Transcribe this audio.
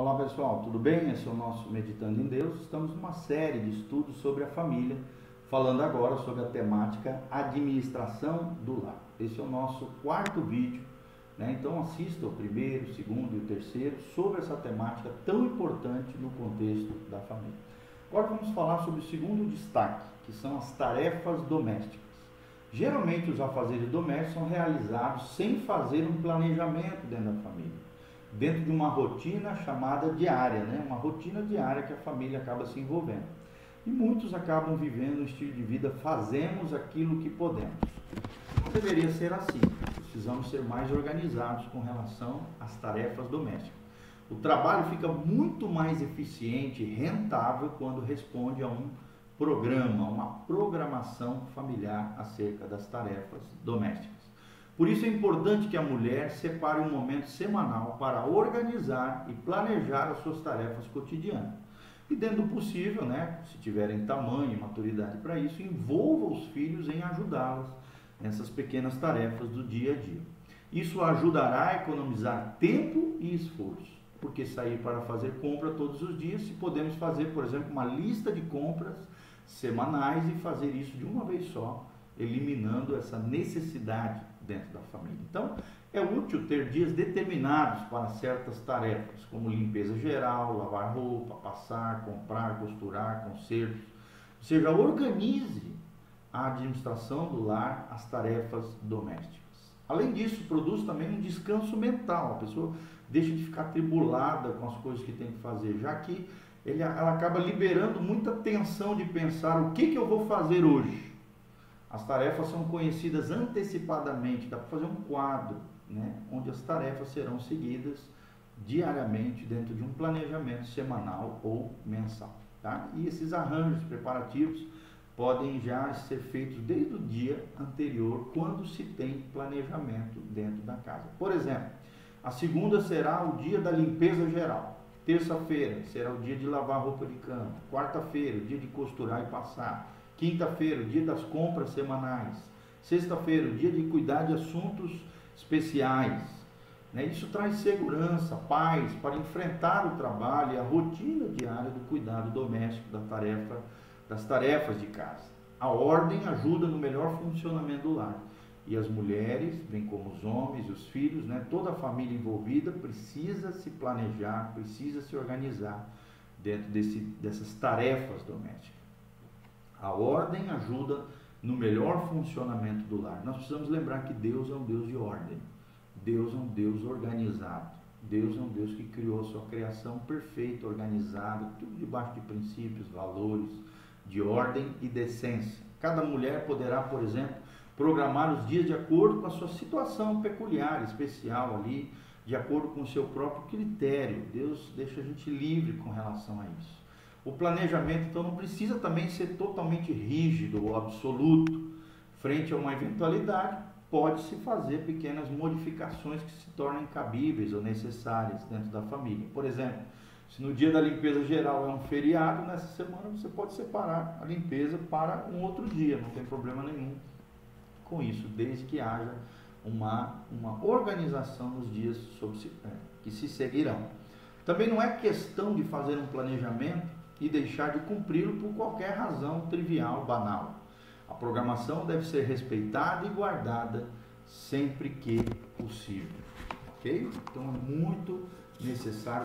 Olá pessoal, tudo bem? Esse é o nosso Meditando em Deus. Estamos numa série de estudos sobre a família, falando agora sobre a temática administração do lar. Esse é o nosso quarto vídeo, né? então assista o primeiro, o segundo e o terceiro sobre essa temática tão importante no contexto da família. Agora vamos falar sobre o segundo destaque, que são as tarefas domésticas. Geralmente os afazeres domésticos são realizados sem fazer um planejamento dentro da família dentro de uma rotina chamada diária, né? uma rotina diária que a família acaba se envolvendo. E muitos acabam vivendo um estilo de vida, fazemos aquilo que podemos. Não deveria ser assim. Precisamos ser mais organizados com relação às tarefas domésticas. O trabalho fica muito mais eficiente e rentável quando responde a um programa, uma programação familiar acerca das tarefas domésticas. Por isso é importante que a mulher separe um momento semanal para organizar e planejar as suas tarefas cotidianas. E dentro do possível, né, se tiverem tamanho e maturidade para isso, envolva os filhos em ajudá-las nessas pequenas tarefas do dia a dia. Isso ajudará a economizar tempo e esforço, porque sair para fazer compra todos os dias, se podemos fazer, por exemplo, uma lista de compras semanais e fazer isso de uma vez só, eliminando essa necessidade dentro da família. Então, é útil ter dias determinados para certas tarefas, como limpeza geral, lavar roupa, passar, comprar, costurar, consertos. Ou seja, organize a administração do lar, as tarefas domésticas. Além disso, produz também um descanso mental. A pessoa deixa de ficar tribulada com as coisas que tem que fazer, já que ele, ela acaba liberando muita tensão de pensar o que, que eu vou fazer hoje as tarefas são conhecidas antecipadamente, dá para fazer um quadro, né, onde as tarefas serão seguidas diariamente dentro de um planejamento semanal ou mensal. Tá? E esses arranjos preparativos podem já ser feitos desde o dia anterior, quando se tem planejamento dentro da casa. Por exemplo, a segunda será o dia da limpeza geral. Terça-feira será o dia de lavar roupa de cama. Quarta-feira, o dia de costurar e passar. Quinta-feira, dia das compras semanais. Sexta-feira, dia de cuidar de assuntos especiais. Né? Isso traz segurança, paz para enfrentar o trabalho e a rotina diária do cuidado doméstico da tarefa, das tarefas de casa. A ordem ajuda no melhor funcionamento do lar. E as mulheres, bem como os homens e os filhos, né? toda a família envolvida precisa se planejar, precisa se organizar dentro desse, dessas tarefas domésticas. A ordem ajuda no melhor funcionamento do lar. Nós precisamos lembrar que Deus é um Deus de ordem. Deus é um Deus organizado. Deus é um Deus que criou a sua criação perfeita, organizada, tudo debaixo de princípios, valores, de ordem e decência. Cada mulher poderá, por exemplo, programar os dias de acordo com a sua situação peculiar, especial ali, de acordo com o seu próprio critério. Deus deixa a gente livre com relação a isso. O planejamento, então, não precisa também ser totalmente rígido ou absoluto. Frente a uma eventualidade, pode-se fazer pequenas modificações que se tornem cabíveis ou necessárias dentro da família. Por exemplo, se no dia da limpeza geral é um feriado, nessa semana você pode separar a limpeza para um outro dia, não tem problema nenhum com isso, desde que haja uma, uma organização nos dias sobre, é, que se seguirão. Também não é questão de fazer um planejamento e deixar de cumpri-lo por qualquer razão trivial, banal. A programação deve ser respeitada e guardada sempre que possível. Ok? Então é muito necessário.